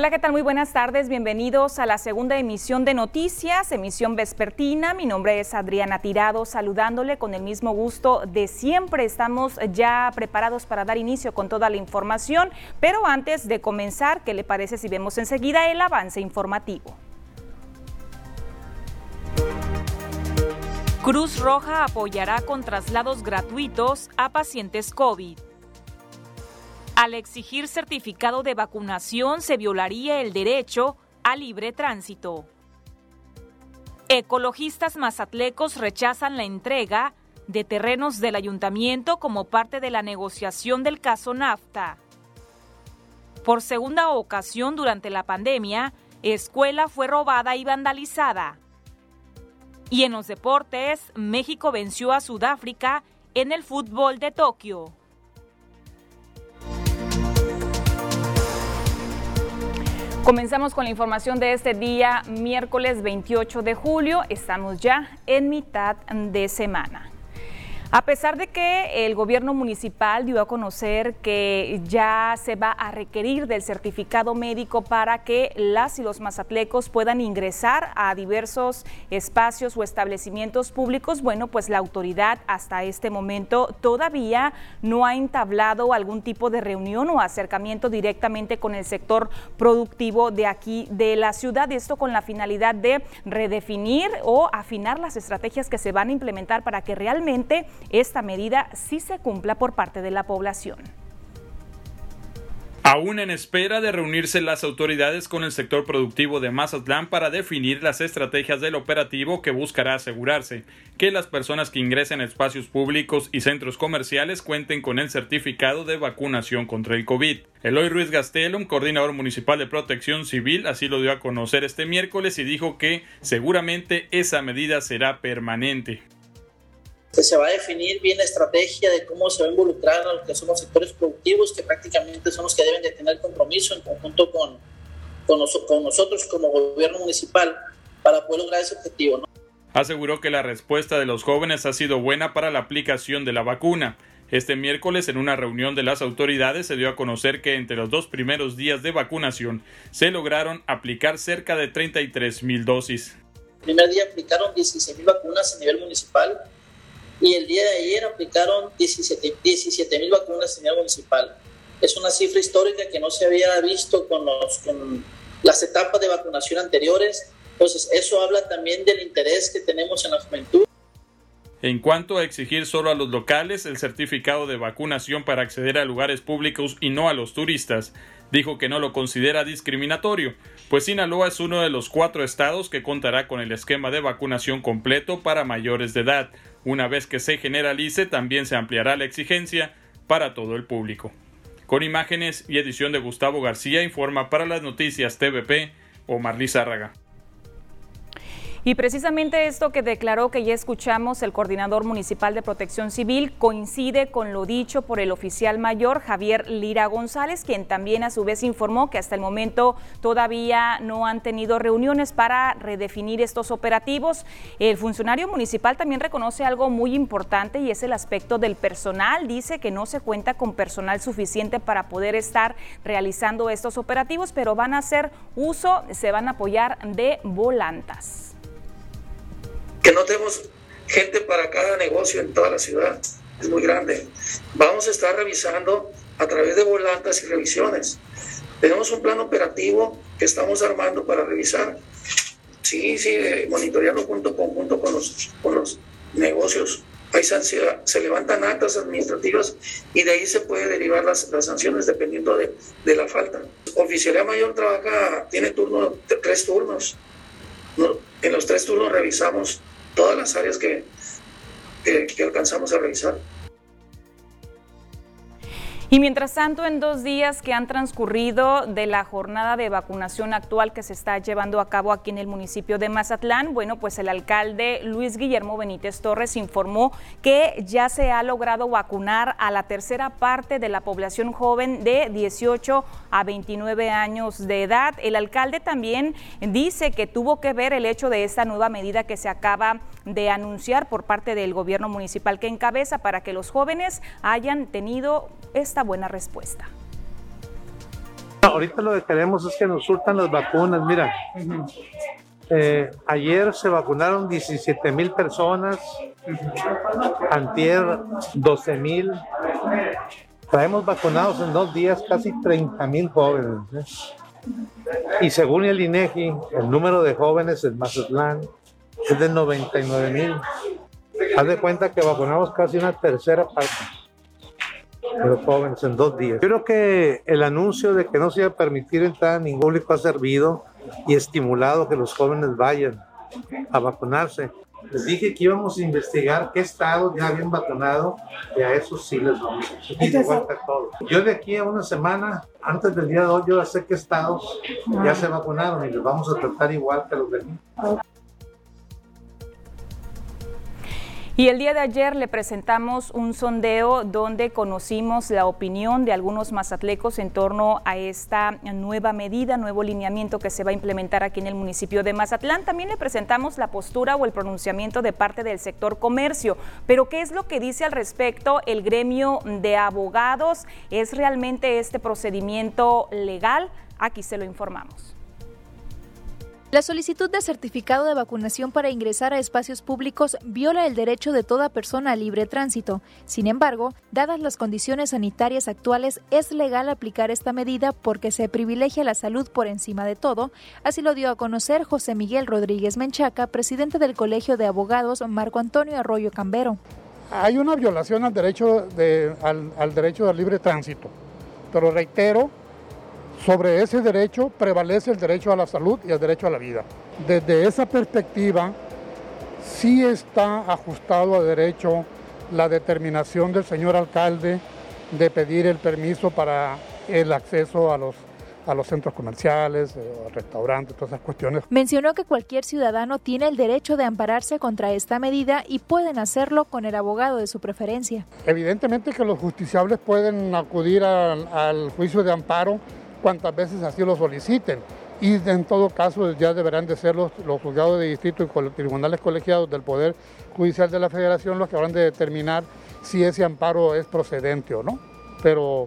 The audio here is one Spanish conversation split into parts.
Hola, ¿qué tal? Muy buenas tardes. Bienvenidos a la segunda emisión de Noticias, emisión vespertina. Mi nombre es Adriana Tirado, saludándole con el mismo gusto de siempre. Estamos ya preparados para dar inicio con toda la información, pero antes de comenzar, ¿qué le parece si vemos enseguida el avance informativo? Cruz Roja apoyará con traslados gratuitos a pacientes COVID. Al exigir certificado de vacunación se violaría el derecho a libre tránsito. Ecologistas mazatlecos rechazan la entrega de terrenos del ayuntamiento como parte de la negociación del caso NAFTA. Por segunda ocasión durante la pandemia, escuela fue robada y vandalizada. Y en los deportes, México venció a Sudáfrica en el fútbol de Tokio. Comenzamos con la información de este día, miércoles 28 de julio. Estamos ya en mitad de semana. A pesar de que el gobierno municipal dio a conocer que ya se va a requerir del certificado médico para que las y los mazatlecos puedan ingresar a diversos espacios o establecimientos públicos, bueno, pues la autoridad hasta este momento todavía no ha entablado algún tipo de reunión o acercamiento directamente con el sector productivo de aquí de la ciudad. Esto con la finalidad de redefinir o afinar las estrategias que se van a implementar para que realmente esta medida sí se cumpla por parte de la población. Aún en espera de reunirse las autoridades con el sector productivo de Mazatlán para definir las estrategias del operativo que buscará asegurarse que las personas que ingresen a espacios públicos y centros comerciales cuenten con el certificado de vacunación contra el COVID. Eloy Ruiz Gastelum, coordinador municipal de protección civil, así lo dio a conocer este miércoles y dijo que seguramente esa medida será permanente se va a definir bien la estrategia de cómo se va a involucrar a los que son los sectores productivos, que prácticamente son los que deben de tener compromiso en conjunto con, con, nosotros como gobierno municipal para poder lograr ese objetivo. Aseguró que la respuesta de los jóvenes ha sido buena para la aplicación de la vacuna. Este miércoles, en una reunión de las autoridades, se dio a conocer que entre los dos primeros días de vacunación se lograron aplicar cerca de 33 mil dosis. El primer día aplicaron 16 mil vacunas a nivel municipal y el día de ayer aplicaron 17 mil vacunas en el municipal. Es una cifra histórica que no se había visto con, los, con las etapas de vacunación anteriores. Entonces, eso habla también del interés que tenemos en la juventud. En cuanto a exigir solo a los locales el certificado de vacunación para acceder a lugares públicos y no a los turistas, dijo que no lo considera discriminatorio, pues Sinaloa es uno de los cuatro estados que contará con el esquema de vacunación completo para mayores de edad, una vez que se generalice, también se ampliará la exigencia para todo el público. Con imágenes y edición de Gustavo García informa para las noticias TVP Omar Lizárraga. Y precisamente esto que declaró que ya escuchamos el coordinador municipal de protección civil coincide con lo dicho por el oficial mayor Javier Lira González, quien también a su vez informó que hasta el momento todavía no han tenido reuniones para redefinir estos operativos. El funcionario municipal también reconoce algo muy importante y es el aspecto del personal. Dice que no se cuenta con personal suficiente para poder estar realizando estos operativos, pero van a hacer uso, se van a apoyar de volantas que no tenemos gente para cada negocio en toda la ciudad. Es muy grande. Vamos a estar revisando a través de volantas y revisiones. Tenemos un plan operativo que estamos armando para revisar. Sí, sí, monitorearlo junto con, junto con, los, con los negocios. Hay se levantan actas administrativas y de ahí se puede derivar las, las sanciones dependiendo de, de, la falta. Oficialía Mayor trabaja, tiene turno, tres turnos. En los tres turnos revisamos todas las áreas que, que, alcanzamos a revisar. Y mientras tanto, en dos días que han transcurrido de la jornada de vacunación actual que se está llevando a cabo aquí en el municipio de Mazatlán, bueno, pues el alcalde Luis Guillermo Benítez Torres informó que ya se ha logrado vacunar a la tercera parte de la población joven de 18 a 29 años de edad. El alcalde también dice que tuvo que ver el hecho de esta nueva medida que se acaba de anunciar por parte del gobierno municipal que encabeza para que los jóvenes hayan tenido esta buena respuesta. Ahorita lo que queremos es que nos surtan las vacunas. Mira, eh, ayer se vacunaron 17 mil personas, antier 12 mil. Traemos vacunados en dos días casi 30 mil jóvenes. ¿eh? Y según el INEGI, el número de jóvenes en Mazatlán es de 99 mil. Haz de cuenta que vacunamos casi una tercera parte de los jóvenes en dos días. Yo creo que el anuncio de que no se iba a permitir entrar a ningún público ha servido y estimulado que los jóvenes vayan a vacunarse. Les dije que íbamos a investigar qué estados ya habían vacunado y a esos sí les vamos a todo. Yo de aquí a una semana, antes del día de hoy, yo sé qué estados ya se vacunaron y les vamos a tratar igual que los de aquí. Y el día de ayer le presentamos un sondeo donde conocimos la opinión de algunos mazatlecos en torno a esta nueva medida, nuevo lineamiento que se va a implementar aquí en el municipio de Mazatlán. También le presentamos la postura o el pronunciamiento de parte del sector comercio. Pero ¿qué es lo que dice al respecto el gremio de abogados? ¿Es realmente este procedimiento legal? Aquí se lo informamos. La solicitud de certificado de vacunación para ingresar a espacios públicos viola el derecho de toda persona a libre tránsito. Sin embargo, dadas las condiciones sanitarias actuales, es legal aplicar esta medida porque se privilegia la salud por encima de todo, así lo dio a conocer José Miguel Rodríguez Menchaca, presidente del Colegio de Abogados Marco Antonio Arroyo Cambero. Hay una violación al derecho, de, al, al derecho al libre tránsito, pero reitero, sobre ese derecho prevalece el derecho a la salud y el derecho a la vida. Desde esa perspectiva, sí está ajustado a derecho la determinación del señor alcalde de pedir el permiso para el acceso a los a los centros comerciales, eh, restaurantes, todas esas cuestiones. Mencionó que cualquier ciudadano tiene el derecho de ampararse contra esta medida y pueden hacerlo con el abogado de su preferencia. Evidentemente que los justiciables pueden acudir al, al juicio de amparo cuantas veces así lo soliciten. Y en todo caso ya deberán de ser los, juzgados de distrito y tribunales colegiados del Poder Judicial de la Federación los que habrán de determinar si ese amparo es procedente o no. Pero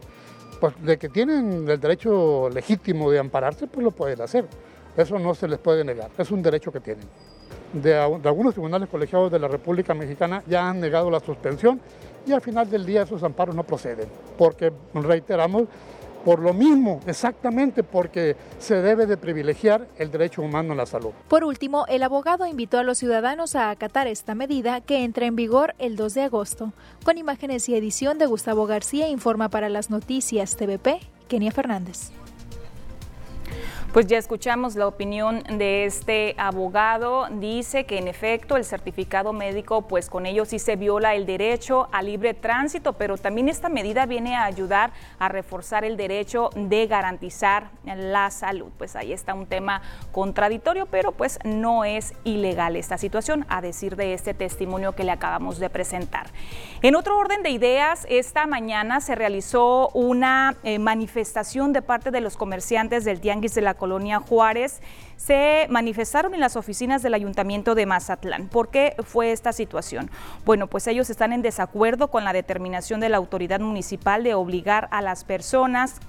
pues de que tienen el derecho legítimo de ampararse, pues lo pueden hacer. Eso no se les puede negar, es un derecho que tienen. De, algunos tribunales colegiados de la República Mexicana ya han negado la suspensión y al final del día esos amparos no proceden, porque reiteramos, por lo mismo, exactamente porque se debe de privilegiar el derecho humano a la salud. Por último, el abogado invitó a los ciudadanos a acatar esta medida que entra en vigor el 2 de agosto. Con imágenes y edición de Gustavo García, informa para las noticias TVP, Kenia Fernández. Pues ya escuchamos la opinión de este abogado. Dice que en efecto el certificado médico, pues con ello sí se viola el derecho a libre tránsito, pero también esta medida viene a ayudar a reforzar el derecho de garantizar la salud. Pues ahí está un tema contradictorio, pero pues no es ilegal esta situación, a decir de este testimonio que le acabamos de presentar. En otro orden de ideas, esta mañana se realizó una eh, manifestación de parte de los comerciantes del Tianguis de la Colonia Juárez, se manifestaron en las oficinas del Ayuntamiento de Mazatlán. ¿Por qué fue esta situación? Bueno, pues ellos están en desacuerdo con la determinación de la autoridad municipal de obligar a las personas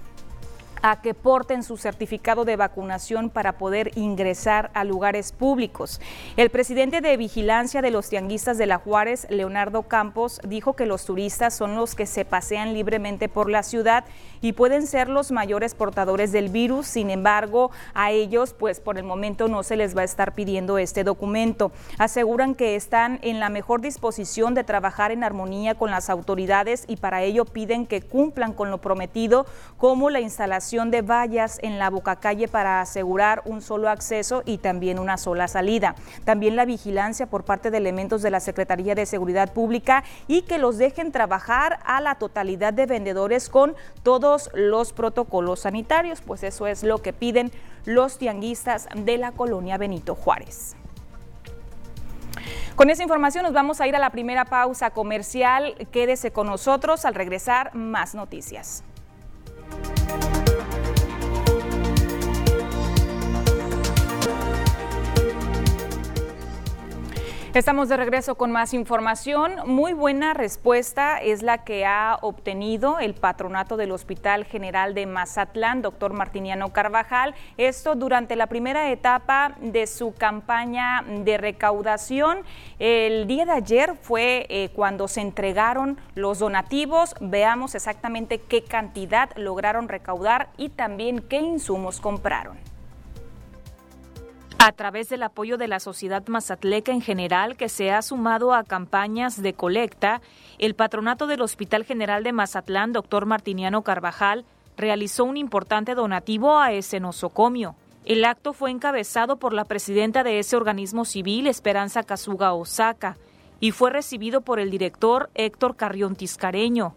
a que porten su certificado de vacunación para poder ingresar a lugares públicos. El presidente de vigilancia de los tianguistas de la Juárez, Leonardo Campos, dijo que los turistas son los que se pasean libremente por la ciudad y pueden ser los mayores portadores del virus. Sin embargo, a ellos, pues por el momento no se les va a estar pidiendo este documento. Aseguran que están en la mejor disposición de trabajar en armonía con las autoridades y para ello piden que cumplan con lo prometido, como la instalación de vallas en la boca calle para asegurar un solo acceso y también una sola salida. También la vigilancia por parte de elementos de la Secretaría de Seguridad Pública y que los dejen trabajar a la totalidad de vendedores con todos los protocolos sanitarios, pues eso es lo que piden los tianguistas de la colonia Benito Juárez. Con esa información nos vamos a ir a la primera pausa comercial. Quédese con nosotros al regresar más noticias. Estamos de regreso con más información. Muy buena respuesta es la que ha obtenido el patronato del Hospital General de Mazatlán, doctor Martiniano Carvajal. Esto durante la primera etapa de su campaña de recaudación. El día de ayer fue eh, cuando se entregaron los donativos. Veamos exactamente qué cantidad lograron recaudar y también qué insumos compraron. A través del apoyo de la sociedad mazatleca en general, que se ha sumado a campañas de colecta, el patronato del Hospital General de Mazatlán, doctor Martiniano Carvajal, realizó un importante donativo a ese nosocomio. El acto fue encabezado por la presidenta de ese organismo civil, Esperanza Kazuga Osaka, y fue recibido por el director Héctor Carrión Tiscareño.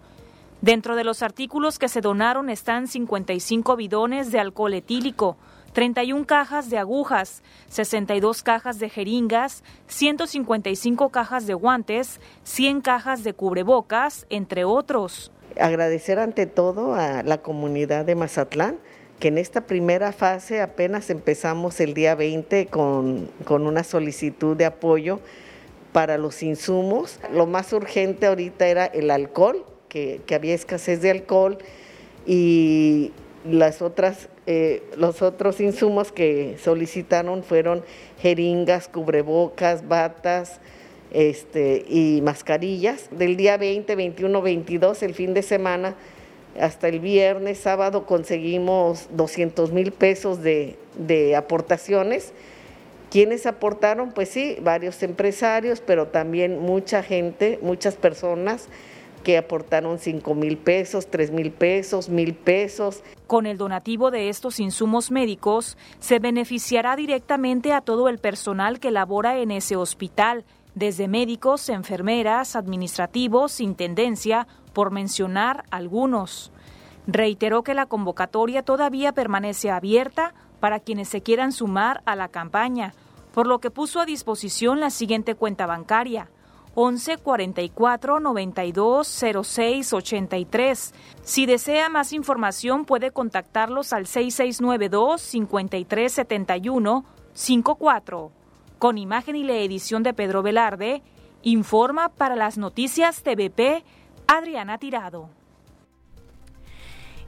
Dentro de los artículos que se donaron están 55 bidones de alcohol etílico, 31 cajas de agujas, 62 cajas de jeringas, 155 cajas de guantes, 100 cajas de cubrebocas, entre otros. Agradecer ante todo a la comunidad de Mazatlán, que en esta primera fase apenas empezamos el día 20 con, con una solicitud de apoyo para los insumos. Lo más urgente ahorita era el alcohol, que, que había escasez de alcohol y las otras eh, los otros insumos que solicitaron fueron jeringas, cubrebocas, batas este, y mascarillas. Del día 20, 21, 22, el fin de semana, hasta el viernes, sábado, conseguimos 200 mil pesos de, de aportaciones. ¿Quiénes aportaron? Pues sí, varios empresarios, pero también mucha gente, muchas personas que aportaron 5 mil pesos, 3 mil pesos, mil pesos. Con el donativo de estos insumos médicos, se beneficiará directamente a todo el personal que labora en ese hospital, desde médicos, enfermeras, administrativos, intendencia, por mencionar algunos. Reiteró que la convocatoria todavía permanece abierta para quienes se quieran sumar a la campaña, por lo que puso a disposición la siguiente cuenta bancaria 11 44 92 06 83. Si desea más información, puede contactarlos al 6692 53 71 54. Con imagen y la edición de Pedro Velarde, informa para las noticias TVP Adriana Tirado.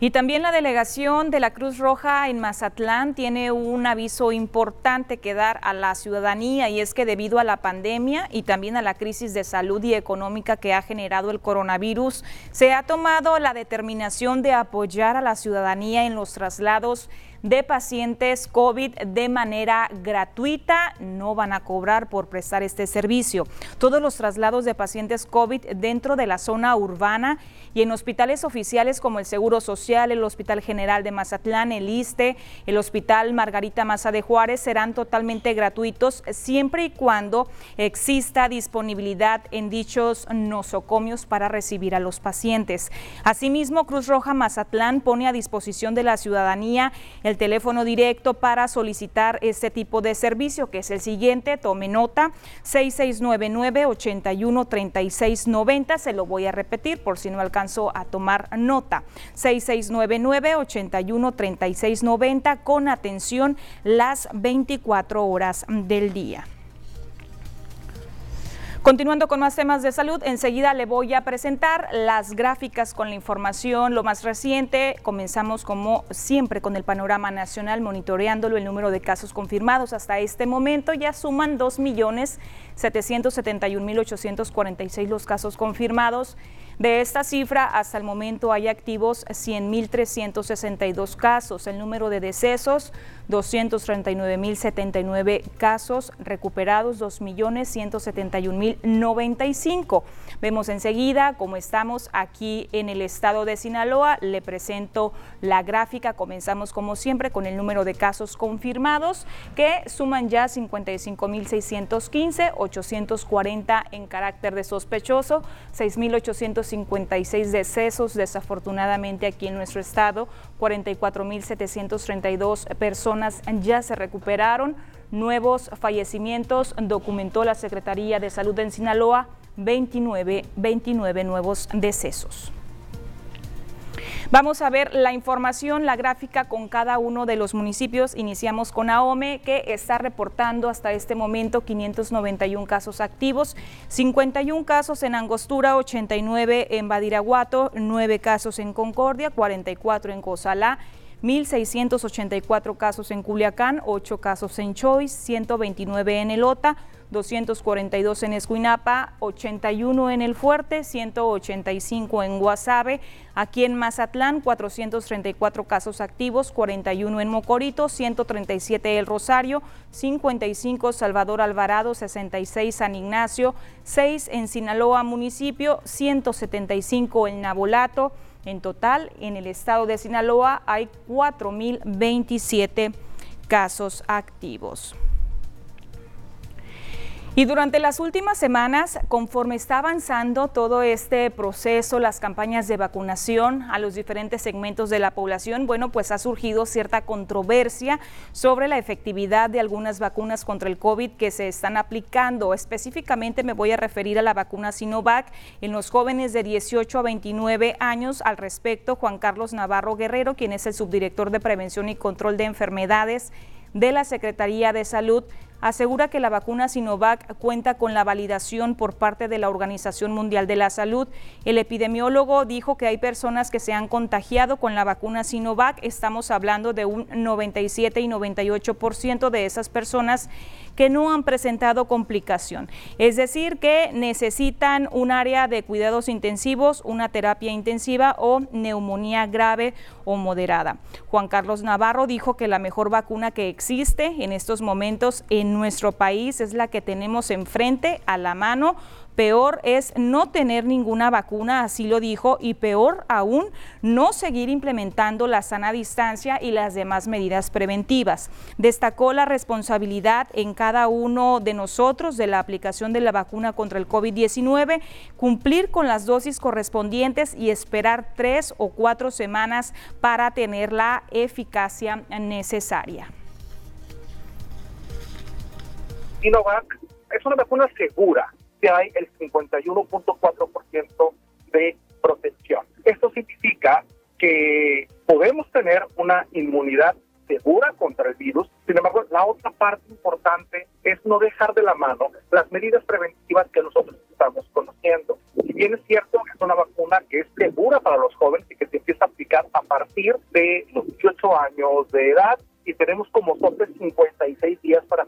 Y también la delegación de la Cruz Roja en Mazatlán tiene un aviso importante que dar a la ciudadanía y es que debido a la pandemia y también a la crisis de salud y económica que ha generado el coronavirus, se ha tomado la determinación de apoyar a la ciudadanía en los traslados de pacientes COVID de manera gratuita. No van a cobrar por prestar este servicio. Todos los traslados de pacientes COVID dentro de la zona urbana y en hospitales oficiales como el Seguro Social, el Hospital General de Mazatlán, el ISTE, el Hospital Margarita Maza de Juárez serán totalmente gratuitos siempre y cuando exista disponibilidad en dichos nosocomios para recibir a los pacientes. Asimismo, Cruz Roja Mazatlán pone a disposición de la ciudadanía teléfono directo para solicitar este tipo de servicio, que es el siguiente, tome nota, 6699-813690, se lo voy a repetir por si no alcanzó a tomar nota, 6699-813690 con atención las 24 horas del día. Continuando con más temas de salud, enseguida le voy a presentar las gráficas con la información, lo más reciente. Comenzamos como siempre con el panorama nacional, monitoreándolo el número de casos confirmados. Hasta este momento ya suman 2.771.846 los casos confirmados. De esta cifra, hasta el momento hay activos 100.362 casos. El número de decesos, 239.079 casos recuperados, 2.171.095. Vemos enseguida cómo estamos aquí en el estado de Sinaloa. Le presento la gráfica. Comenzamos como siempre con el número de casos confirmados que suman ya 55.615, 840 en carácter de sospechoso, 6.856 decesos desafortunadamente aquí en nuestro estado, 44.732 personas ya se recuperaron. Nuevos fallecimientos documentó la Secretaría de Salud en Sinaloa, 29, 29 nuevos decesos. Vamos a ver la información, la gráfica con cada uno de los municipios. Iniciamos con AOME, que está reportando hasta este momento 591 casos activos, 51 casos en Angostura, 89 en Badiraguato, 9 casos en Concordia, 44 en Cozalá, 1.684 casos en Culiacán, 8 casos en Choice, 129 en Elota, 242 en Escuinapa, 81 en El Fuerte, 185 en Guasave, aquí en Mazatlán 434 casos activos, 41 en Mocorito, 137 El Rosario, 55 Salvador Alvarado, 66 San Ignacio, 6 en Sinaloa municipio, 175 en Nabolato. En total, en el estado de Sinaloa hay 4.027 casos activos. Y durante las últimas semanas, conforme está avanzando todo este proceso, las campañas de vacunación a los diferentes segmentos de la población, bueno, pues ha surgido cierta controversia sobre la efectividad de algunas vacunas contra el COVID que se están aplicando. Específicamente me voy a referir a la vacuna Sinovac en los jóvenes de 18 a 29 años. Al respecto, Juan Carlos Navarro Guerrero, quien es el subdirector de Prevención y Control de Enfermedades de la Secretaría de Salud, asegura que la vacuna Sinovac cuenta con la validación por parte de la Organización Mundial de la Salud. El epidemiólogo dijo que hay personas que se han contagiado con la vacuna Sinovac. Estamos hablando de un 97 y 98% de esas personas que no han presentado complicación. Es decir, que necesitan un área de cuidados intensivos, una terapia intensiva o neumonía grave o moderada. Juan Carlos Navarro dijo que la mejor vacuna que existe en estos momentos en nuestro país es la que tenemos enfrente, a la mano, Peor es no tener ninguna vacuna, así lo dijo, y peor aún, no seguir implementando la sana distancia y las demás medidas preventivas. Destacó la responsabilidad en cada uno de nosotros de la aplicación de la vacuna contra el COVID-19, cumplir con las dosis correspondientes y esperar tres o cuatro semanas para tener la eficacia necesaria. Sinovac es una vacuna segura que hay el 51.4% de protección. Esto significa que podemos tener una inmunidad segura contra el virus. Sin embargo, la otra parte importante es no dejar de la mano las medidas preventivas que nosotros estamos conociendo. Si bien es cierto que es una vacuna que es segura para los jóvenes y que se empieza a aplicar a partir de los 18 años de edad y tenemos como tope 56 días para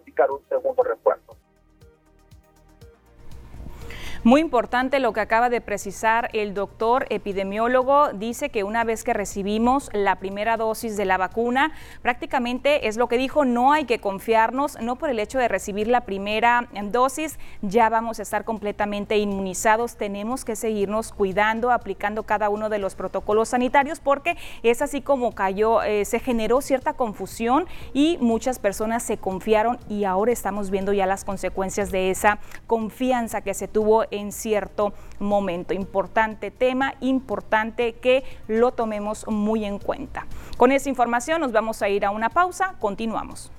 Muy importante lo que acaba de precisar el doctor epidemiólogo. Dice que una vez que recibimos la primera dosis de la vacuna, prácticamente es lo que dijo, no hay que confiarnos, no por el hecho de recibir la primera dosis, ya vamos a estar completamente inmunizados. Tenemos que seguirnos cuidando, aplicando cada uno de los protocolos sanitarios, porque es así como cayó, eh, se generó cierta confusión y muchas personas se confiaron y ahora estamos viendo ya las consecuencias de esa confianza que se tuvo en cierto momento. Importante tema, importante que lo tomemos muy en cuenta. Con esa información nos vamos a ir a una pausa, continuamos.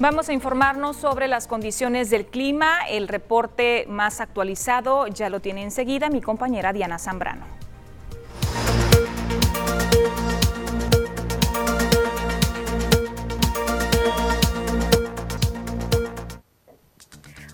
Vamos a informarnos sobre las condiciones del clima. El reporte más actualizado ya lo tiene enseguida mi compañera Diana Zambrano.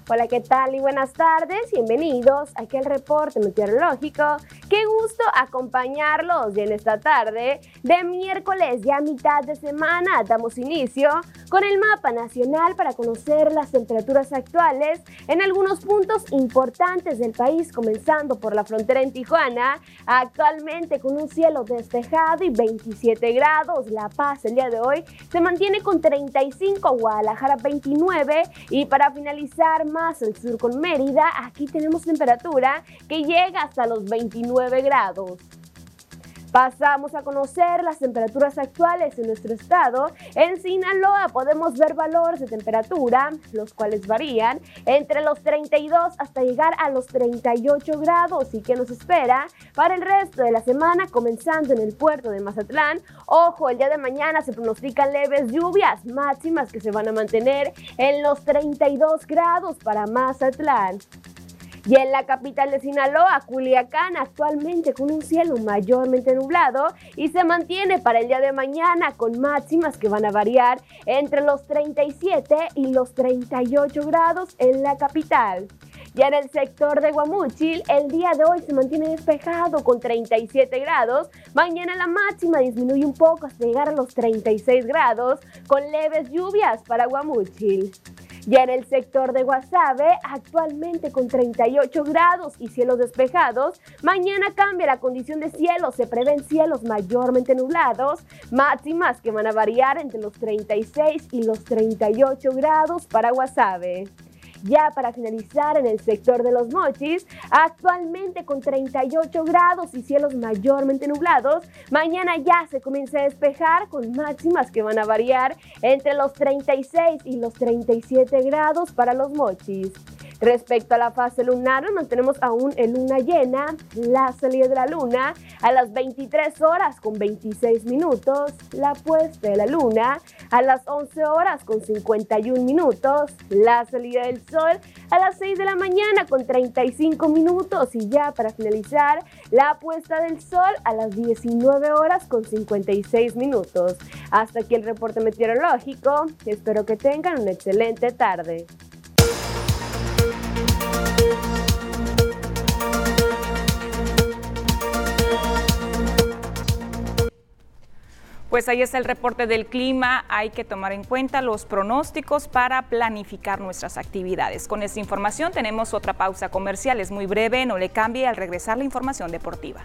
Hola, ¿qué tal y buenas tardes? Bienvenidos a aquel reporte meteorológico. Qué gusto acompañarlos en esta tarde de miércoles ya mitad de semana damos inicio con el mapa nacional para conocer las temperaturas actuales en algunos puntos importantes del país, comenzando por la frontera en Tijuana, actualmente con un cielo despejado y 27 grados. La Paz el día de hoy se mantiene con 35, Guadalajara 29 y para finalizar más al sur con Mérida, aquí tenemos temperatura que llega hasta los 29 grados. Pasamos a conocer las temperaturas actuales en nuestro estado. En Sinaloa podemos ver valores de temperatura, los cuales varían entre los 32 hasta llegar a los 38 grados. ¿Y qué nos espera para el resto de la semana? Comenzando en el puerto de Mazatlán. Ojo, el día de mañana se pronostican leves lluvias máximas que se van a mantener en los 32 grados para Mazatlán. Y en la capital de Sinaloa, Culiacán, actualmente con un cielo mayormente nublado y se mantiene para el día de mañana con máximas que van a variar entre los 37 y los 38 grados en la capital. Ya en el sector de Guamúchil, el día de hoy se mantiene despejado con 37 grados. Mañana la máxima disminuye un poco hasta llegar a los 36 grados con leves lluvias para Guamúchil. Ya en el sector de Guasave, actualmente con 38 grados y cielos despejados, mañana cambia la condición de cielo, se prevén cielos mayormente nublados, máximas que van a variar entre los 36 y los 38 grados para Guasave. Ya para finalizar en el sector de los mochis, actualmente con 38 grados y cielos mayormente nublados, mañana ya se comienza a despejar con máximas que van a variar entre los 36 y los 37 grados para los mochis. Respecto a la fase lunar, mantenemos aún en luna llena, la salida de la luna a las 23 horas con 26 minutos, la puesta de la luna a las 11 horas con 51 minutos, la salida del sol a las 6 de la mañana con 35 minutos y ya para finalizar, la puesta del sol a las 19 horas con 56 minutos. Hasta aquí el reporte meteorológico, espero que tengan una excelente tarde. Pues ahí está el reporte del clima. Hay que tomar en cuenta los pronósticos para planificar nuestras actividades. Con esta información tenemos otra pausa comercial. Es muy breve, no le cambie al regresar la información deportiva.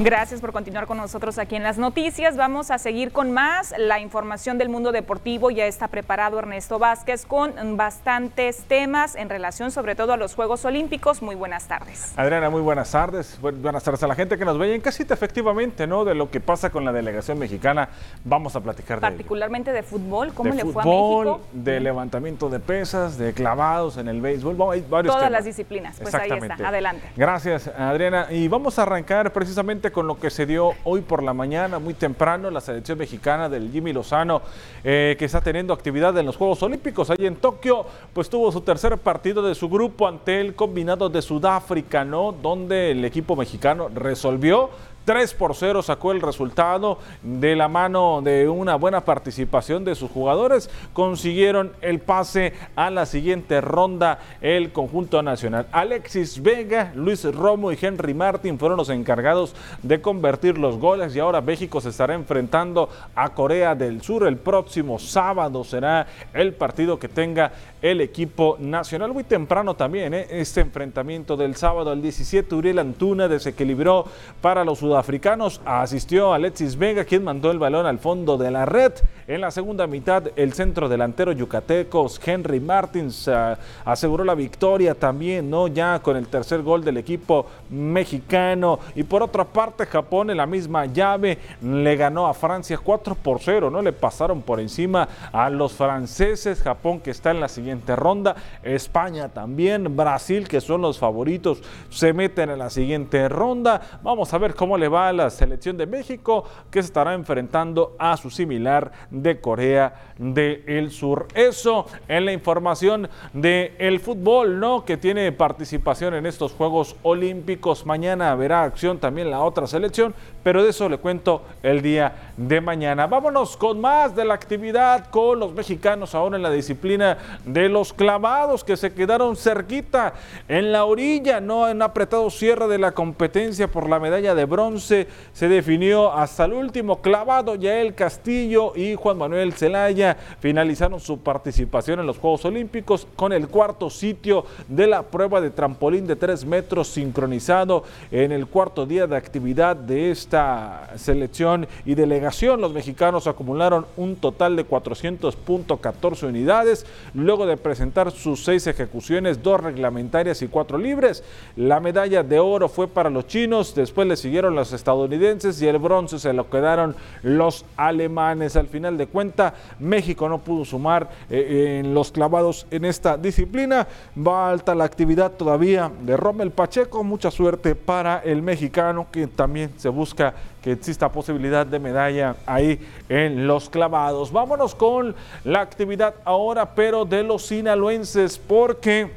Gracias por continuar con nosotros aquí en las noticias. Vamos a seguir con más. La información del mundo deportivo ya está preparado Ernesto Vázquez con bastantes temas en relación sobre todo a los Juegos Olímpicos. Muy buenas tardes. Adriana, muy buenas tardes. Buenas tardes a la gente que nos ve en casita, efectivamente, ¿no? De lo que pasa con la delegación mexicana. Vamos a platicar de Particularmente de fútbol, ¿cómo le fue a México? De levantamiento de pesas, de clavados en el béisbol. Hay varios Todas las disciplinas. Pues ahí está. Adelante. Gracias, Adriana. Y vamos a arrancar precisamente con lo que se dio hoy por la mañana, muy temprano, la selección mexicana del Jimmy Lozano, eh, que está teniendo actividad en los Juegos Olímpicos. Ahí en Tokio, pues tuvo su tercer partido de su grupo ante el combinado de Sudáfrica, ¿no? Donde el equipo mexicano resolvió 3 por 0 sacó el resultado de la mano de una buena participación de sus jugadores. Consiguieron el pase a la siguiente ronda el conjunto nacional. Alexis Vega, Luis Romo y Henry Martin fueron los encargados de convertir los goles y ahora México se estará enfrentando a Corea del Sur. El próximo sábado será el partido que tenga el equipo nacional. Muy temprano también, ¿eh? este enfrentamiento del sábado al 17, Uriel Antuna desequilibró para los sudafricanos. Asistió Alexis Vega, quien mandó el balón al fondo de la red. En la segunda mitad, el centro delantero yucatecos, Henry Martins, ah, aseguró la victoria también, ¿no? Ya con el tercer gol del equipo mexicano. Y por otra parte, Japón en la misma llave le ganó a Francia 4 por 0, ¿no? Le pasaron por encima a los franceses. Japón que está en la siguiente ronda. España también, Brasil, que son los favoritos, se meten en la siguiente ronda. Vamos a ver cómo le va a la selección de México, que se estará enfrentando a su similar de Corea del Sur. Eso en la información del el fútbol, ¿no? Que tiene participación en estos Juegos Olímpicos. Mañana verá acción también la otra selección, pero de eso le cuento el día de mañana. Vámonos con más de la actividad con los mexicanos ahora en la disciplina de los clavados que se quedaron cerquita en la orilla, no en apretado cierre de la competencia por la medalla de bronce se definió hasta el último clavado. Yael Castillo y Juan Manuel Zelaya finalizaron su participación en los Juegos Olímpicos con el cuarto sitio de la prueba de trampolín de tres metros sincronizado en el cuarto día de actividad de esta selección y delegación. Los mexicanos acumularon un total de 400.14 unidades luego de presentar sus seis ejecuciones, dos reglamentarias y cuatro libres. La medalla de oro fue para los chinos, después le siguieron los estadounidenses y el bronce se lo quedaron los alemanes. Al final de cuenta, México no pudo sumar eh, en los clavados en esta disciplina. Va alta la actividad todavía de Rommel Pacheco. Mucha suerte para el mexicano que también se busca que exista posibilidad de medalla ahí en los clavados. Vámonos con la actividad ahora, pero de los sinaloenses, porque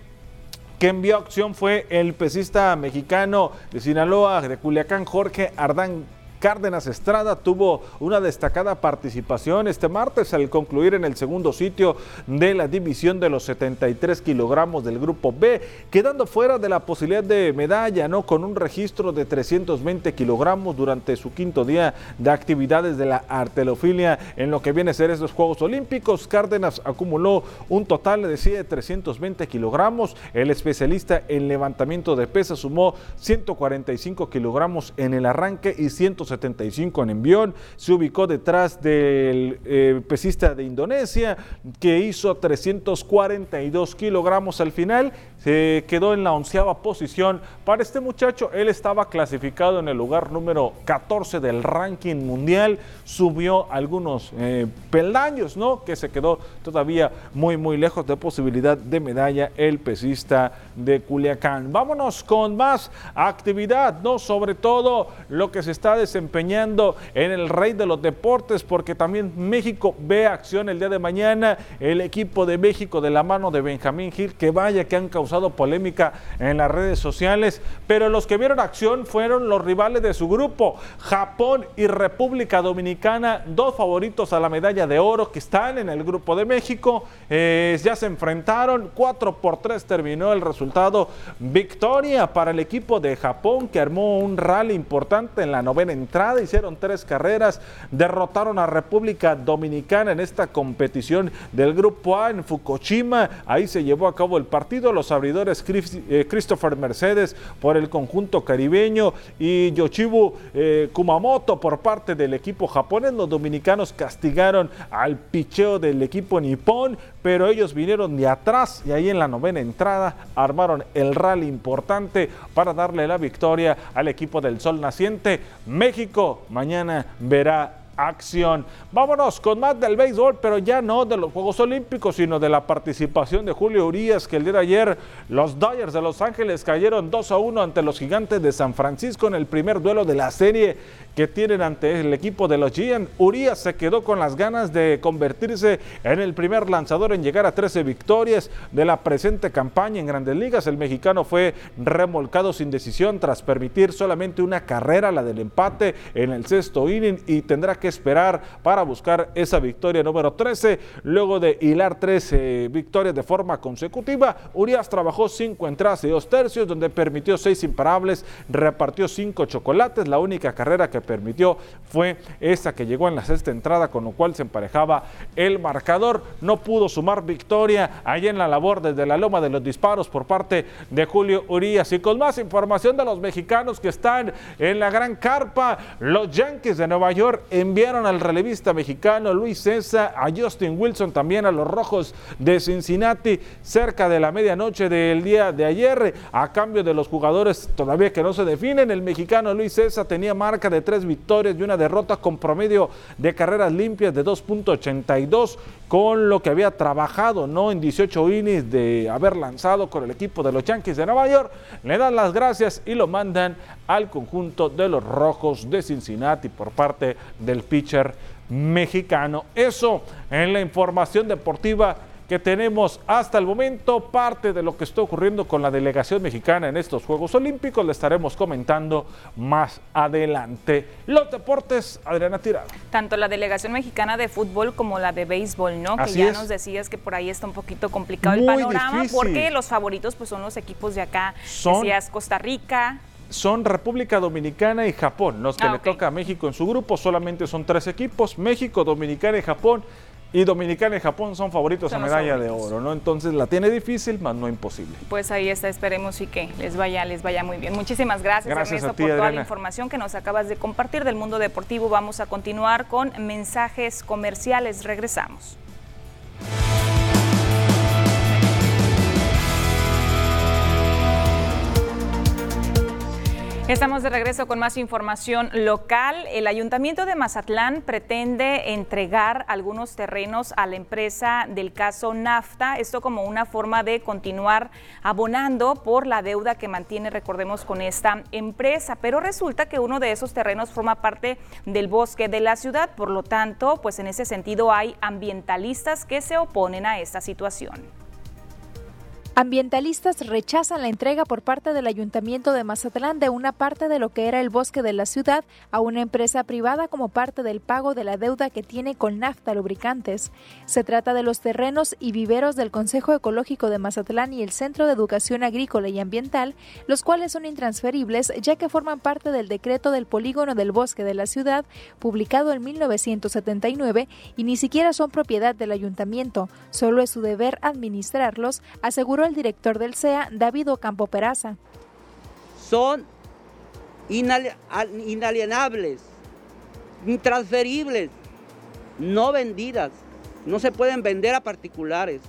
que envió acción fue el pesista mexicano de Sinaloa, de Culiacán, Jorge Ardán Cárdenas Estrada tuvo una destacada participación este martes al concluir en el segundo sitio de la división de los 73 kilogramos del grupo B, quedando fuera de la posibilidad de medalla, ¿no? Con un registro de 320 kilogramos durante su quinto día de actividades de la artelofilia en lo que viene a ser estos Juegos Olímpicos. Cárdenas acumuló un total de 320 kilogramos. El especialista en levantamiento de pesas sumó 145 kilogramos en el arranque y 160 75 en envión, se ubicó detrás del eh, pesista de Indonesia que hizo 342 kilogramos al final, se quedó en la onceava posición. Para este muchacho, él estaba clasificado en el lugar número 14 del ranking mundial, subió algunos eh, peldaños, ¿no? Que se quedó todavía muy, muy lejos de posibilidad de medalla el pesista de Culiacán. Vámonos con más actividad, ¿no? Sobre todo lo que se está desempeñando empeñando en el rey de los deportes, porque también México ve acción el día de mañana. El equipo de México de la mano de Benjamín Gil, que vaya que han causado polémica en las redes sociales, pero los que vieron acción fueron los rivales de su grupo, Japón y República Dominicana, dos favoritos a la medalla de oro que están en el grupo de México. Eh, ya se enfrentaron, 4 por 3 terminó el resultado. Victoria para el equipo de Japón que armó un rally importante en la novena entrada, hicieron tres carreras, derrotaron a República Dominicana en esta competición del Grupo A en Fukushima. Ahí se llevó a cabo el partido. Los abridores eh, Christopher Mercedes por el conjunto caribeño y Yoshibu eh, Kumamoto por parte del equipo japonés. Los dominicanos castigaron al picheo del equipo nipón, pero ellos vinieron de atrás y ahí en la novena entrada armaron el rally importante para darle la victoria al equipo del Sol Naciente. México mañana verá acción. Vámonos con más del béisbol, pero ya no de los Juegos Olímpicos, sino de la participación de Julio Urias, que el día de ayer los Dodgers de Los Ángeles cayeron 2 a 1 ante los Gigantes de San Francisco en el primer duelo de la serie que tienen ante el equipo de los Giants. Urias se quedó con las ganas de convertirse en el primer lanzador en llegar a 13 victorias de la presente campaña en Grandes Ligas. El mexicano fue remolcado sin decisión tras permitir solamente una carrera, la del empate en el sexto inning y tendrá que esperar para buscar esa victoria número 13. Luego de hilar 13 victorias de forma consecutiva, Urias trabajó 5 entradas y 2 tercios, donde permitió 6 imparables, repartió 5 chocolates. La única carrera que permitió fue esa que llegó en la sexta entrada, con lo cual se emparejaba el marcador. No pudo sumar victoria allí en la labor desde la loma de los disparos por parte de Julio Urias. Y con más información de los mexicanos que están en la gran carpa, los Yankees de Nueva York enviaron al relevista mexicano Luis César, a Justin Wilson, también a los Rojos de Cincinnati, cerca de la medianoche del día de ayer, a cambio de los jugadores todavía que no se definen. El mexicano Luis César tenía marca de tres victorias y una derrota con promedio de carreras limpias de 2.82, con lo que había trabajado ¿no? en 18 innings de haber lanzado con el equipo de los Yankees de Nueva York. Le dan las gracias y lo mandan al conjunto de los Rojos de Cincinnati por parte del pitcher mexicano. Eso en la información deportiva que tenemos hasta el momento, parte de lo que está ocurriendo con la delegación mexicana en estos Juegos Olímpicos, le estaremos comentando más adelante. Los deportes, Adriana Tirado. Tanto la delegación mexicana de fútbol como la de béisbol, ¿no? que ya nos decías que por ahí está un poquito complicado el panorama, porque los favoritos pues son los equipos de acá, decías Costa Rica, son República Dominicana y Japón, los que Ah, le toca a México en su grupo. Solamente son tres equipos, México, Dominicana y Japón. Y Dominicana y Japón son favoritos Son a medalla de oro, ¿no? Entonces la tiene difícil, más no imposible. Pues ahí está, esperemos y que les vaya, les vaya muy bien. Muchísimas gracias, Gracias a ti, por toda la información que nos acabas de compartir del mundo deportivo. Vamos a continuar con mensajes comerciales. Regresamos. Estamos de regreso con más información local. El Ayuntamiento de Mazatlán pretende entregar algunos terrenos a la empresa del caso NAFTA, esto como una forma de continuar abonando por la deuda que mantiene, recordemos, con esta empresa. Pero resulta que uno de esos terrenos forma parte del bosque de la ciudad, por lo tanto, pues en ese sentido hay ambientalistas que se oponen a esta situación. Ambientalistas rechazan la entrega por parte del Ayuntamiento de Mazatlán de una parte de lo que era el bosque de la ciudad a una empresa privada como parte del pago de la deuda que tiene con Nafta Lubricantes. Se trata de los terrenos y viveros del Consejo Ecológico de Mazatlán y el Centro de Educación Agrícola y Ambiental, los cuales son intransferibles ya que forman parte del decreto del polígono del bosque de la ciudad, publicado en 1979, y ni siquiera son propiedad del ayuntamiento, solo es su deber administrarlos, aseguró el director del CEA, David Ocampo Peraza. son inali- al- inalienables, intransferibles, no vendidas, no se pueden vender a particulares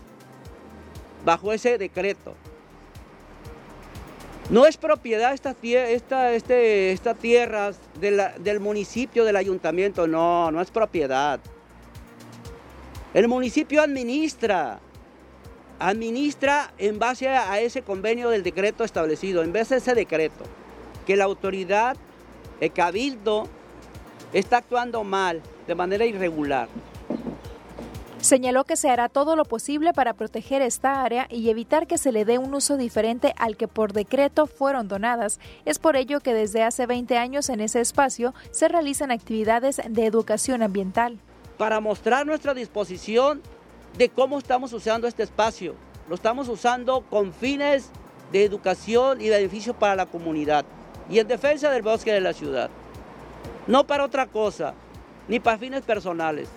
bajo ese decreto. No es propiedad esta, tie- esta, este, tierras del municipio, del ayuntamiento, no, no es propiedad. El municipio administra, administra en base a ese convenio del decreto establecido, en base a ese decreto, que la autoridad, el cabildo, está actuando mal, de manera irregular. Señaló que se hará todo lo posible para proteger esta área y evitar que se le dé un uso diferente al que por decreto fueron donadas. Es por ello que desde hace 20 años en ese espacio se realizan actividades de educación ambiental. Para mostrar nuestra disposición de cómo estamos usando este espacio. Lo estamos usando con fines de educación y beneficio para la comunidad y en defensa del bosque de la ciudad. No para otra cosa, ni para fines personales.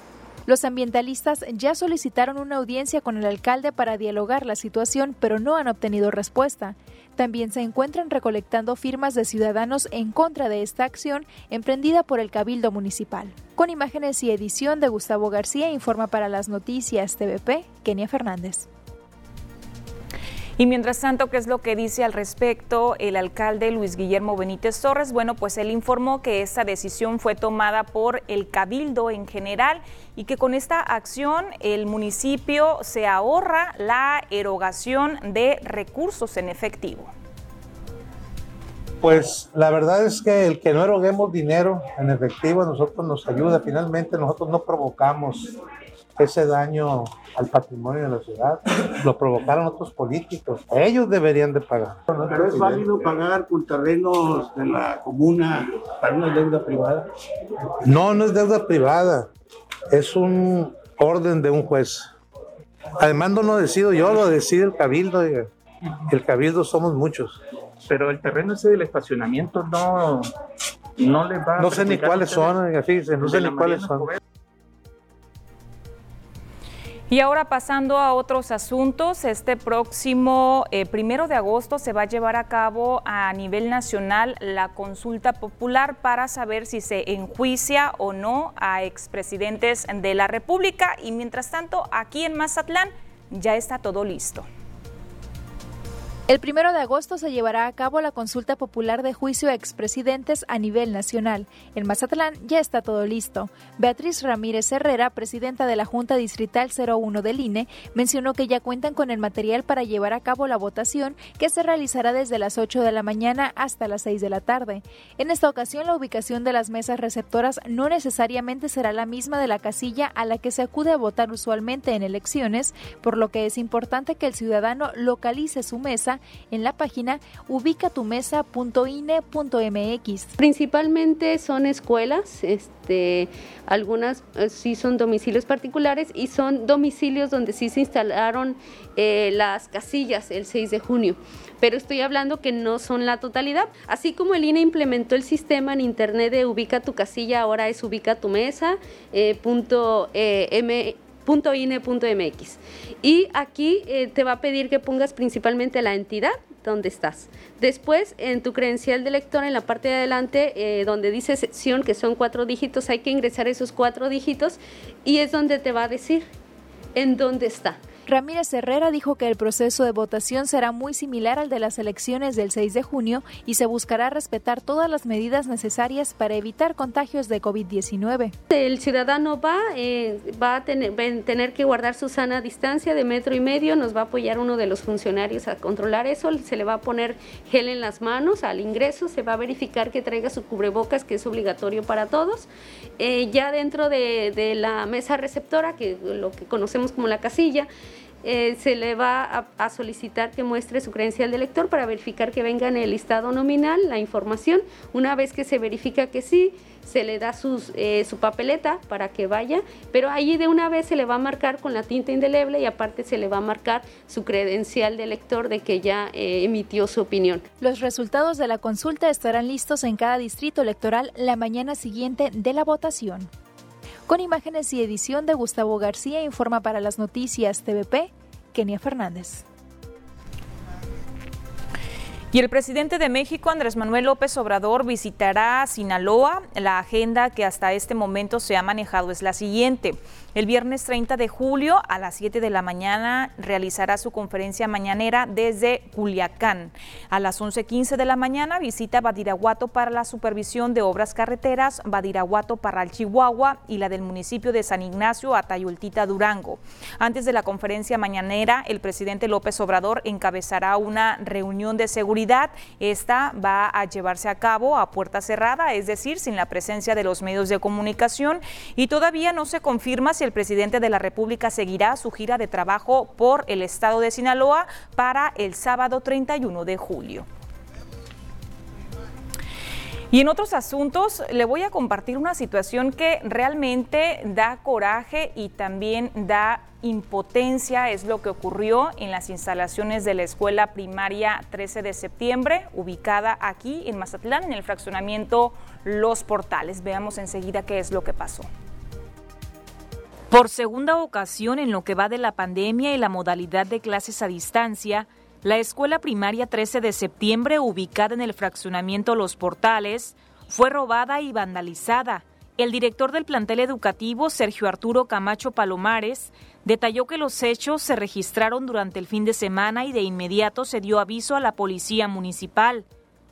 Los ambientalistas ya solicitaron una audiencia con el alcalde para dialogar la situación, pero no han obtenido respuesta. También se encuentran recolectando firmas de ciudadanos en contra de esta acción emprendida por el Cabildo Municipal. Con imágenes y edición de Gustavo García, informa para las noticias TVP, Kenia Fernández. Y mientras tanto, ¿qué es lo que dice al respecto el alcalde Luis Guillermo Benítez Torres? Bueno, pues él informó que esta decisión fue tomada por el cabildo en general y que con esta acción el municipio se ahorra la erogación de recursos en efectivo. Pues la verdad es que el que no eroguemos dinero en efectivo a nosotros nos ayuda. Finalmente nosotros no provocamos ese daño al patrimonio de la ciudad. Lo provocaron otros políticos. Ellos deberían de pagar. Pero es válido pagar con terrenos de la comuna para una deuda privada. No, no es deuda privada. Es un orden de un juez. Además no lo decido yo, lo decide el cabildo. oiga. El cabildo somos muchos. Pero el terreno ese del estacionamiento no, no le va a No sé ni cuáles son, fíjense, no sé ni cuáles son. Y ahora pasando a otros asuntos, este próximo eh, primero de agosto se va a llevar a cabo a nivel nacional la consulta popular para saber si se enjuicia o no a expresidentes de la República. Y mientras tanto, aquí en Mazatlán ya está todo listo. El primero de agosto se llevará a cabo la consulta popular de juicio a expresidentes a nivel nacional. En Mazatlán ya está todo listo. Beatriz Ramírez Herrera, presidenta de la Junta Distrital 01 del INE, mencionó que ya cuentan con el material para llevar a cabo la votación que se realizará desde las 8 de la mañana hasta las 6 de la tarde. En esta ocasión, la ubicación de las mesas receptoras no necesariamente será la misma de la casilla a la que se acude a votar usualmente en elecciones, por lo que es importante que el ciudadano localice su mesa en la página ubicatumesa.ine.mx. Principalmente son escuelas, este, algunas eh, sí son domicilios particulares y son domicilios donde sí se instalaron eh, las casillas el 6 de junio pero estoy hablando que no son la totalidad. Así como el INE implementó el sistema en internet de ubica tu casilla, ahora es ubica eh, eh, .ine.mx. Y aquí eh, te va a pedir que pongas principalmente la entidad donde estás. Después, en tu credencial de lector, en la parte de adelante, eh, donde dice sección, que son cuatro dígitos, hay que ingresar esos cuatro dígitos y es donde te va a decir en dónde está. Ramírez Herrera dijo que el proceso de votación será muy similar al de las elecciones del 6 de junio y se buscará respetar todas las medidas necesarias para evitar contagios de COVID-19. El ciudadano va, eh, va a tener, que guardar su sana distancia de metro y medio, nos va a apoyar uno de los funcionarios a controlar eso, se le va a poner gel en las manos al ingreso, se va a verificar que traiga su cubrebocas, que es obligatorio para todos. Eh, ya dentro de, de la mesa receptora, que lo que conocemos como la casilla, eh, se le va a, solicitar que muestre su credencial de lector para verificar que venga en el listado nominal la información. Una vez que se verifica que sí, se le da eh, su papeleta para que vaya, pero allí de una vez se le va a marcar con la tinta indeleble y aparte se le va a marcar su credencial de lector de que ya eh, emitió su opinión. Los resultados de la consulta estarán listos en cada distrito electoral la mañana siguiente de la votación. Con imágenes y edición de Gustavo García, informa para las noticias TVP, Kenia Fernández. Y el presidente de México, Andrés Manuel López Obrador, visitará Sinaloa. La agenda que hasta este momento se ha manejado es la siguiente. El viernes 30 de julio a las 7 de la mañana realizará su conferencia mañanera desde Culiacán. A las 11.15 de la mañana visita Badiraguato para la supervisión de obras carreteras, Badiraguato para el Chihuahua y la del municipio de San Ignacio a Durango. Antes de la conferencia mañanera, el presidente López Obrador encabezará una reunión de seguridad. Esta va a llevarse a cabo a puerta cerrada, es decir, sin la presencia de los medios de comunicación y todavía no se confirma si el presidente de la República seguirá su gira de trabajo por el estado de Sinaloa para el sábado 31 de julio. Y en otros asuntos le voy a compartir una situación que realmente da coraje y también da impotencia. Es lo que ocurrió en las instalaciones de la escuela primaria 13 de septiembre, ubicada aquí en Mazatlán, en el fraccionamiento Los Portales. Veamos enseguida qué es lo que pasó. Por segunda ocasión en lo que va de la pandemia y la modalidad de clases a distancia, la escuela primaria 13 de septiembre, ubicada en el fraccionamiento Los Portales, fue robada y vandalizada. El director del plantel educativo, Sergio Arturo Camacho Palomares, detalló que los hechos se registraron durante el fin de semana y de inmediato se dio aviso a la policía municipal.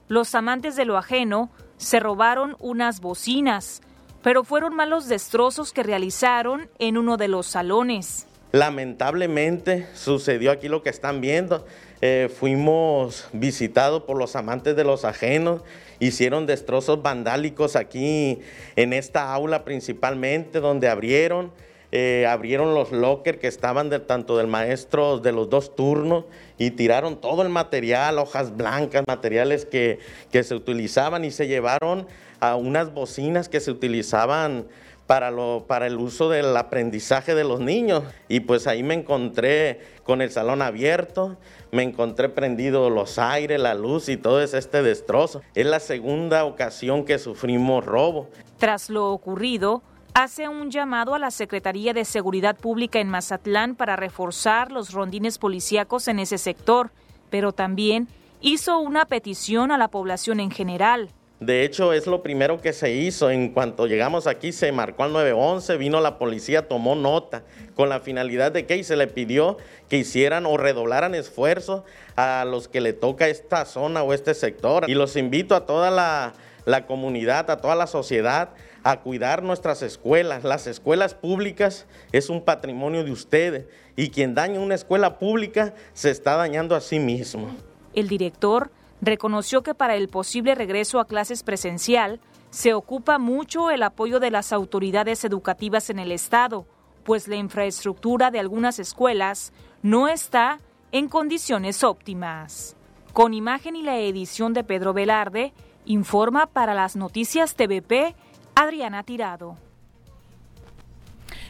Los amantes de lo ajeno se robaron unas bocinas, pero fueron malos destrozos que realizaron en uno de los salones. Lamentablemente sucedió aquí lo que están viendo. Eh, fuimos visitados por los amantes de los ajenos, hicieron destrozos vandálicos aquí en esta aula principalmente, donde abrieron, eh, abrieron los lockers que estaban de, tanto del maestro de los dos turnos y tiraron todo el material, hojas blancas, materiales que, que se utilizaban y se llevaron a unas bocinas que se utilizaban para, lo, para el uso del aprendizaje de los niños. Y pues ahí me encontré con el salón abierto, me encontré prendido los aires, la luz y todo este destrozo. Es la segunda ocasión que sufrimos robo. Tras lo ocurrido, hace un llamado a la Secretaría de Seguridad Pública en Mazatlán para reforzar los rondines policíacos en ese sector, pero también hizo una petición a la población en general. De hecho, es lo primero que se hizo. En cuanto llegamos aquí, se marcó al 911, vino la policía, tomó nota con la finalidad de que se le pidió que hicieran o redoblaran esfuerzos a los que le toca esta zona o este sector. Y los invito a toda la, la comunidad, a toda la sociedad a cuidar nuestras escuelas. Las escuelas públicas es un patrimonio de ustedes y quien daña una escuela pública se está dañando a sí mismo. El director reconoció que para el posible regreso a clases presencial se ocupa mucho el apoyo de las autoridades educativas en el Estado, pues la infraestructura de algunas escuelas no está en condiciones óptimas. Con imagen y la edición de Pedro Velarde, informa para las noticias TVP Adriana Tirado.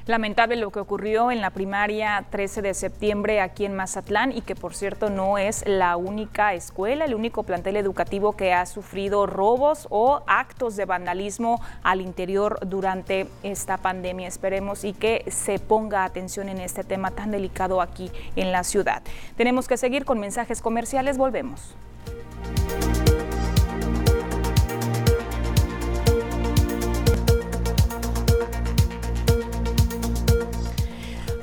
Lamentable lo que ocurrió en la primaria 13 de septiembre aquí en Mazatlán y que por cierto no es la única escuela, el único plantel educativo que ha sufrido robos o actos de vandalismo al interior durante esta pandemia. Esperemos y que se ponga atención en este tema tan delicado aquí en la ciudad. Tenemos que seguir con mensajes comerciales, volvemos.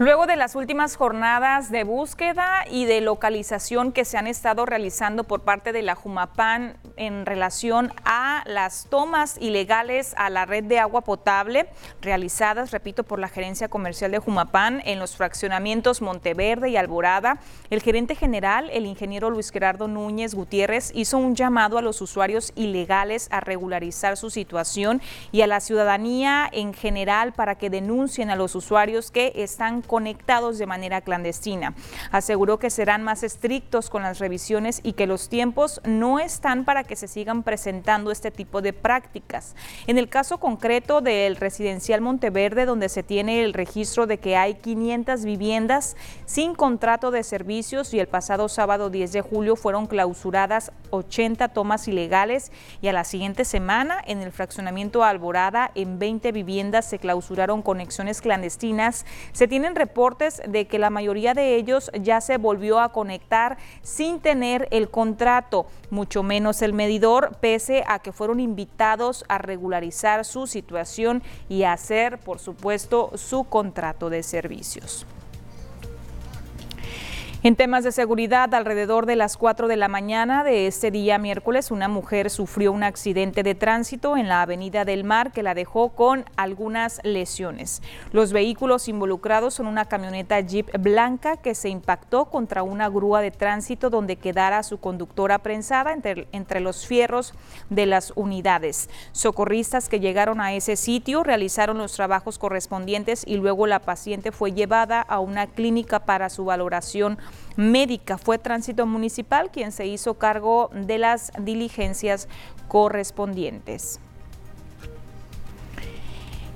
Luego de las últimas jornadas de búsqueda y de localización que se han estado realizando por parte de la Jumapan en relación a las tomas ilegales a la red de agua potable realizadas, repito, por la gerencia comercial de Jumapan en los fraccionamientos Monteverde y Alborada, el gerente general, el ingeniero Luis Gerardo Núñez Gutiérrez, hizo un llamado a los usuarios ilegales a regularizar su situación y a la ciudadanía en general para que denuncien a los usuarios que están conectados de manera clandestina. Aseguró que serán más estrictos con las revisiones y que los tiempos no están para que se sigan presentando este tipo de prácticas. En el caso concreto del residencial Monteverde, donde se tiene el registro de que hay 500 viviendas sin contrato de servicios y el pasado sábado 10 de julio fueron clausuradas 80 tomas ilegales y a la siguiente semana en el fraccionamiento Alborada en 20 viviendas se clausuraron conexiones clandestinas. Se tienen reportes de que la mayoría de ellos ya se volvió a conectar sin tener el contrato, mucho menos el medidor, pese a que fueron invitados a regularizar su situación y a hacer, por supuesto, su contrato de servicios. En temas de seguridad, alrededor de las 4 de la mañana de este día miércoles, una mujer sufrió un accidente de tránsito en la Avenida del Mar que la dejó con algunas lesiones. Los vehículos involucrados son una camioneta Jeep blanca que se impactó contra una grúa de tránsito donde quedara su conductora prensada entre, entre los fierros de las unidades. Socorristas que llegaron a ese sitio realizaron los trabajos correspondientes y luego la paciente fue llevada a una clínica para su valoración médica. Fue Tránsito Municipal quien se hizo cargo de las diligencias correspondientes.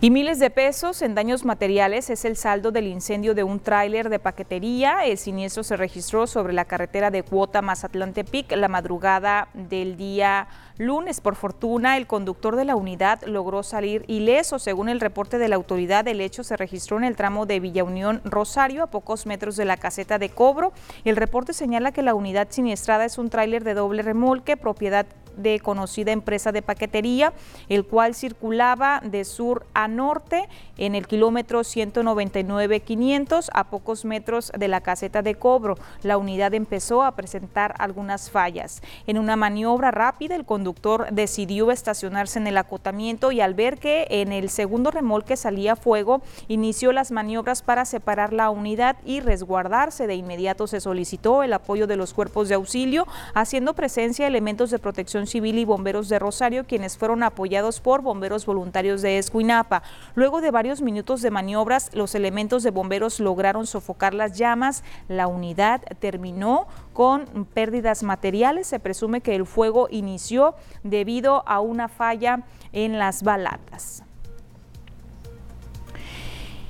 Y miles de pesos en daños materiales es el saldo del incendio de un tráiler de paquetería. El siniestro se registró sobre la carretera de Cuota Mazatlán Tepic la madrugada del día lunes. Por fortuna, el conductor de la unidad logró salir ileso. Según el reporte de la autoridad, el hecho se registró en el tramo de Villa Unión Rosario, a pocos metros de la caseta de cobro. El reporte señala que la unidad siniestrada es un tráiler de doble remolque, propiedad de conocida empresa de paquetería, el cual circulaba de sur a norte en el kilómetro 199-500 a pocos metros de la caseta de cobro. La unidad empezó a presentar algunas fallas. En una maniobra rápida, el conductor decidió estacionarse en el acotamiento y al ver que en el segundo remolque salía fuego, inició las maniobras para separar la unidad y resguardarse. De inmediato se solicitó el apoyo de los cuerpos de auxilio, haciendo presencia elementos de Civil y Bomberos de Rosario, quienes fueron apoyados por bomberos voluntarios de Escuinapa. Luego de varios minutos de maniobras, los elementos de bomberos lograron sofocar las llamas. La unidad terminó con pérdidas materiales. Se presume que el fuego inició debido a una falla en las balatas.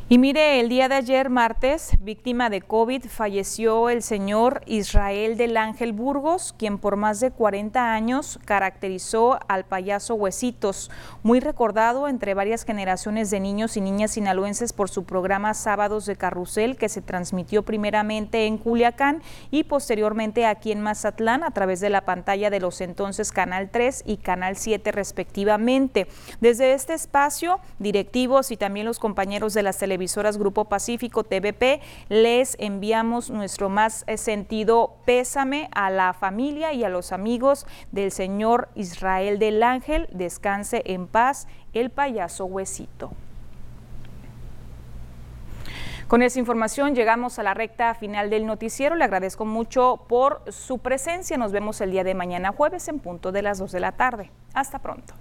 Y mire, el día de ayer, martes, víctima de COVID, falleció el señor Israel del Ángel Burgos, quien por más de 40 años caracterizó al payaso Huesitos, muy recordado entre varias generaciones de niños y niñas sinaloenses por su programa Sábados de Carrusel, que se transmitió primeramente en Culiacán y posteriormente aquí en Mazatlán a través de la pantalla de los entonces Canal 3 y Canal 7 respectivamente. Desde este espacio, directivos y también los compañeros de las televisiones televisoras Grupo Pacífico TVP, les enviamos nuestro más sentido pésame a la familia y a los amigos del señor Israel del Ángel. Descanse en paz, el payaso huesito. Con esa información llegamos a la recta final del noticiero. Le agradezco mucho por su presencia. Nos vemos el día de mañana jueves en punto de las 2 de la tarde. Hasta pronto.